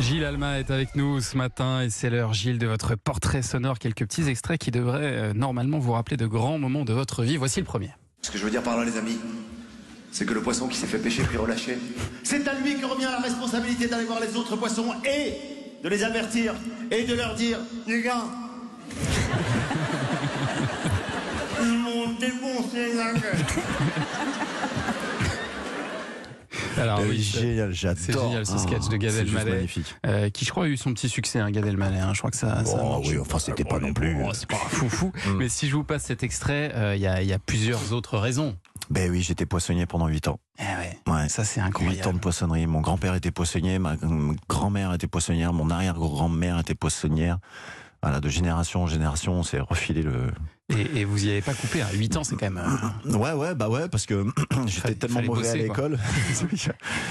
Gilles Alma est avec nous ce matin et c'est l'heure, Gilles, de votre portrait sonore. Quelques petits extraits qui devraient euh, normalement vous rappeler de grands moments de votre vie. Voici le premier. Ce que je veux dire par là, les amis, c'est que le poisson qui s'est fait pêcher puis relâché, c'est à lui que revient la responsabilité d'aller voir les autres poissons et de les avertir et de leur dire Les gars, ils m'ont défoncé la gueule. Alors Euh, oui, génial, j'adore. c'est génial ce sketch de Gad Elmaleh, euh, qui je crois a eu son petit succès, hein, Gad Elmaleh. hein. Je crois que ça. Oh, oui, enfin, c'était pas non plus. Oh, c'est pas fou fou. Mm. Mais si je vous passe cet extrait, euh, il y, a, il y a plusieurs autres raisons. Ben oui, j'étais poissonnier pendant 8 ans. Eh ouais, Ouais. ça c'est 8 ans de incroyable. poissonnerie. Mon grand-père était poissonnier, ma ma grand-mère était poissonnière, mon arrière-grand-mère était poissonnière. Voilà, de génération en génération, on s'est refilé le. Et, et vous y avez pas coupé à 8 ans, c'est quand même. euh, Ouais, ouais, bah ouais, parce que j'étais tellement mauvais bosser, à l'école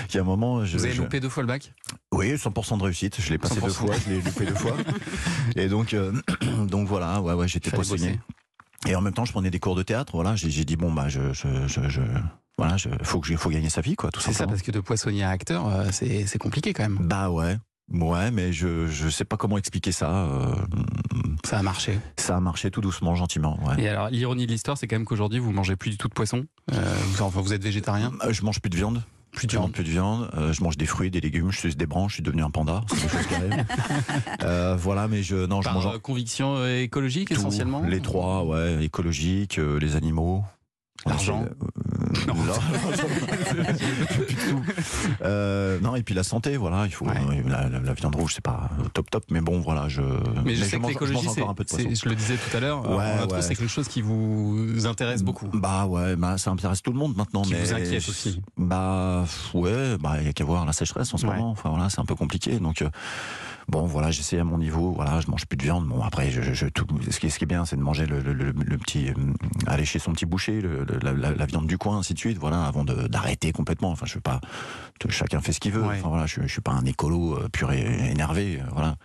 qu'il y a un moment. Je, Vous avez je- loupé deux fois le bac? Oui, 100% de réussite. Je l'ai passé 100%. deux fois, je l'ai loupé deux fois. Et donc, euh, donc voilà, ouais, ouais, j'étais poissonnier. Et en même temps, je prenais des cours de théâtre. Voilà, j'ai dit bon bah je, je, je, je- voilà, je, faut que faut gagner sa vie quoi, tout C'est ça, parce que de poissonnier à acteur, euh, c'est c'est compliqué quand même. Bah ouais, ouais, mais je je sais pas comment expliquer ça. euh, Ça a marché. ça a marché tout doucement, gentiment. Ouais. Et alors, l'ironie de l'histoire, c'est quand même qu'aujourd'hui, vous mangez plus du tout de poisson. Euh, vous, enfin, vous êtes végétarien. Euh, Je mange plus de viande. Plus de Je mange viande. plus de viande. euh, je mange des fruits, des légumes. Je suis des branches. Je suis devenu un panda. C'est. Euh, voilà, mais je non, je Par mange euh, conviction écologique tout, essentiellement Les trois, ouais, écologique, euh, les animaux. L'argent. Euh, Non. Euh, et puis la santé, voilà, il faut Ouais. euh, la, la- la viande rouge, c'est pas euh, top top, mais bon, voilà, je. Mais je sais que l'écologie, je le disais tout à l'heure, Ouais, ouais. c'est quelque chose qui vous intéresse beaucoup. Bah ouais, bah ça intéresse tout le monde maintenant, Qui mais vous inquiète aussi. Bah ouais, bah il y a qu'à voir la sécheresse en ce moment. Enfin voilà, c'est un peu compliqué, donc. euh, Bon voilà, j'essaie à mon niveau. Voilà, je mange plus de viande. Bon après, je, je, tout, ce qui est ce qui est bien, c'est de manger le, le, le, le petit, euh, aller chez son petit boucher, le, le- la, la, la viande du coin, ainsi de suite. Voilà, avant de- d'arrêter complètement. Enfin, je veux pas. chacun fait ce qu'il veut. Ouais. Enfin voilà, je, je suis pas un écolo euh, pur et énervé. euh, voilà.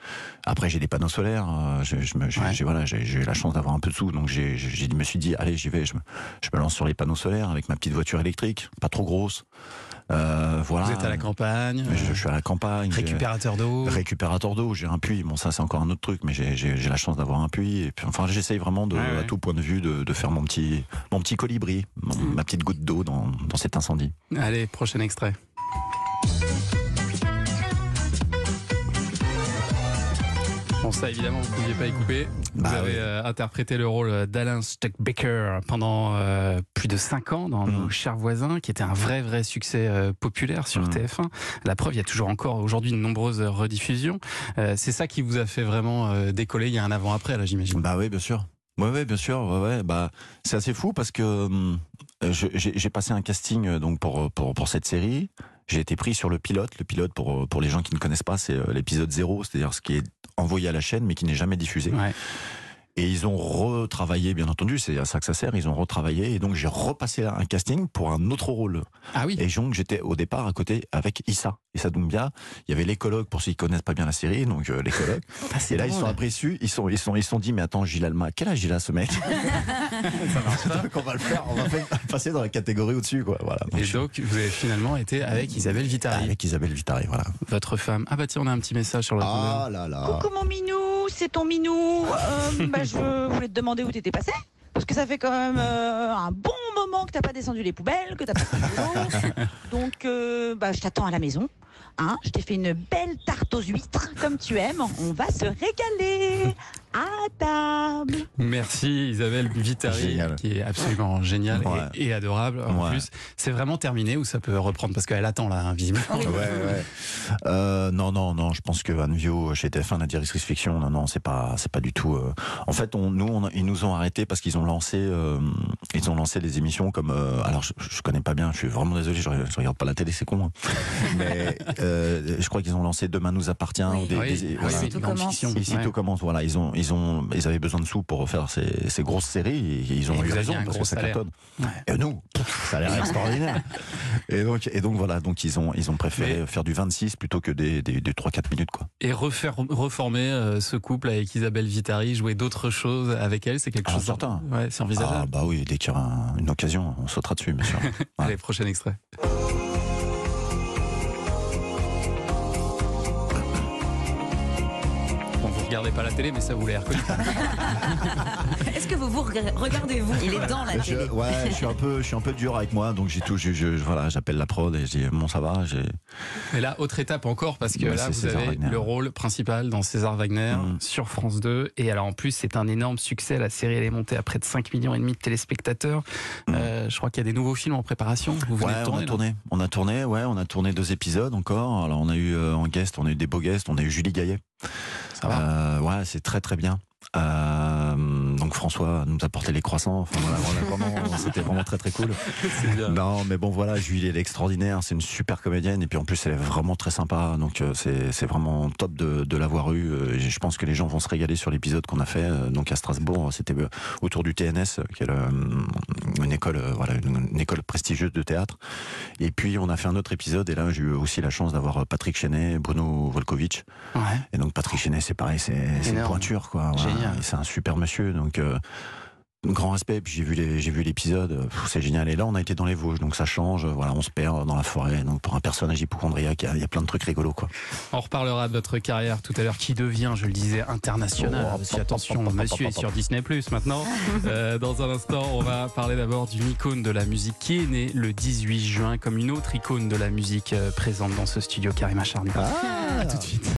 Après, j'ai des panneaux solaires. euh, je, je me, j'ai, Ouais. voilà, j'ai, j'ai eu la chance d'avoir un peu de sous, donc j'ai, j'ai, je me suis dit, allez, j'y vais. Je me, je me lance sur les panneaux solaires avec ma petite voiture électrique, pas trop grosse. Euh, voilà. Vous êtes à la campagne, Je, je suis à la campagne. récupérateur d'eau. Récupérateur d'eau, j'ai un puits. Bon, ça, c'est encore un autre truc, mais j'ai- la chance d'avoir un puits. Et puis, enfin, j'essaye vraiment, de, Ouais, ouais. à tout point de vue, de, de faire mon petit, mon petit colibri, mon- Mm. ma petite goutte d'eau dans, dans cet incendie. Allez, prochain extrait. Bon, ça, évidemment, vous ne pouviez pas y couper. Vous Bah avez euh, interprété le rôle d'Alain Stuckbaker pendant euh, plus de 5 ans dans Mm. Nos chers voisins, qui était un vrai, vrai succès euh, populaire sur Mm. TF1. La preuve, il y a toujours encore aujourd'hui de nombreuses rediffusions. C'est ça qui vous a fait vraiment décoller. Il y a un avant-après, là, j'imagine. Bah oui, bien sûr. Ouais, bien sûr. Ouais, ouais. Bah, c'est assez fou parce que hum, j'ai passé un casting donc pour, pour, pour cette série. J'ai été pris sur le pilote. Le pilote, pour, pour les gens qui ne connaissent pas, c'est euh, l'épisode 0, c'est-à-dire ce qui est envoyé à la chaîne mais qui n'est jamais diffusé. Et ils ont retravaillé, bien entendu, c'est à ça que ça sert, ils ont retravaillé, et donc j'ai repassé un casting pour un autre rôle. Ah oui. Et donc j'étais au départ à côté avec Issa, Issa Doumbia, il y avait l'écologue pour ceux qui connaissent pas bien la série, donc euh, l'écologue. Ah, et là ils sont appréciés, ils sont, ils sont, ils sont dit, mais attends, Gilles Alma, quel âge il a ce mec? Donc on va le faire, on va faire- passer dans la catégorie au-dessus, quoi. Voilà. Donc, Et je- donc, vous avez finalement été avec Isabelle Vitari, avec Isabelle Vitari, voilà. votre femme. Ah bah tiens, on a un petit message sur le Ah là là. Coucou mon minou, c'est ton minou. Euh, bah, je voulais te demander où t'étais passé. Parce que ça fait quand même euh, un bon moment que t'as pas descendu les poubelles, que t'as pas fait boulot. Donc, euh, bah, je t'attends à la maison. Hein, je t'ai fait une belle tarte aux huîtres, comme tu aimes. On va se régaler à table. Merci Isabelle Vitari, Génial. qui est absolument géniale Ouais. et, et adorable. En Ouais. plus, c'est vraiment terminé ou ça peut reprendre parce qu'elle attend là, hein, visiblement. Ouais, ouais. Euh, non, non, non. Je pense que Anne Vio, chez TF1, la directrice fiction, non, non, c'est pas, c'est pas du tout. euh, En fait, on, nous, on, ils nous ont arrêtés parce qu'ils ont lancé, euh, ils ont lancé des émissions comme. euh, alors, je, je connais pas bien. Je suis vraiment désolé. Je, regarde- je regarde pas la télé, c'est con. hein. Mais euh, je crois qu'ils ont lancé Demain nous appartient. Oui. ou des, Oui, des- oui, voilà. commence. Ici Ouais. tout commence. Voilà, ils ont, ils ont, ils avaient besoin de sous pour faire ces, ces grosses séries. Et ils ont Et eu raison parce que ça salaire. cartonne. Ouais. Et nous, ça a l'air extraordinaire. Et donc, et donc voilà, donc ils ont, ils ont préféré Mais- faire du 26 plutôt que des, des, des 3-4 minutes quoi. Et refaire, reformer euh, ce couple avec Isabelle Vitari, jouer d'autres choses avec elle, c'est quelque Ah, chose. certain. Ouais, c'est Ah envisageable. bah oui, dès qu'il y aura un- une occasion, on sautera dessus, bien sûr. Allez, prochain extrait. Regardais pas la télé, mais ça vous l'a reconnu. Est-ce que vous vous rega- regardez vous Il est dans la Je, télé. ouais, je suis un peu, je suis un peu dur avec moi, donc j'ai tout, je, je- voilà, j'appelle la prod et je dis bon ça va, j'ai. Mais là, autre étape encore, parce que Ouais, là, c'est vous César avez Wagner. le rôle principal dans César Wagner Mm. sur France 2. Et alors, en plus, c'est un énorme succès. La série, elle est montée à près de 5 millions et demi de téléspectateurs. Euh, je crois qu'il y a des nouveaux films en préparation. Vous venez Mm. Ouais, de on a tourné, on a tourné, ouais, on a tourné deux épisodes encore. Alors on a eu euh, en guest, on a eu des beaux guests, on a eu Julie Gaillet. Ça Euh, ouais, c'est très très bien. Donc François nous a porté les croissants. Enfin voilà, c'était vraiment très très cool. Bien. Non, mais bon voilà, Julie elle est extraordinaire, c'est une super comédienne et puis en plus elle est vraiment très sympa. Donc euh, c'est vraiment top de, de l'avoir eu. Euh, Je pense que les gens vont se régaler sur l'épisode qu'on a fait. euh, Donc à Strasbourg, c'était autour du TNS, qui est le- une école, voilà, une, une école prestigieuse de théâtre. Et puis on a fait un autre épisode et là j'ai eu aussi la chance d'avoir Patrick Chenet, Bruno Volkovitch. Ouais. Et donc Patrick Chenet, c'est pareil, c'est une pointure quoi. Voilà. C'est un super monsieur, donc. Euh, Grand respect, puis j'ai vu les, j'ai vu l'épisode, euh, c'est génial. Et là, on a été dans les Vosges, donc ça change. Voilà, on se perd dans la forêt. Donc pour un personnage hypochondriaque, il y a- il y, a plein de trucs rigolos, quoi. On reparlera de votre carrière tout à l'heure qui devient, je le disais, internationale. Oh, Parce attention, pop, pop, monsieur est sur Disney Plus maintenant. Euh, dans un instant, on va parler d'abord d'une icône de la musique qui est née le 18 juin, comme une autre icône de la musique euh, présente dans ce studio, Karima Charny. À tout de suite.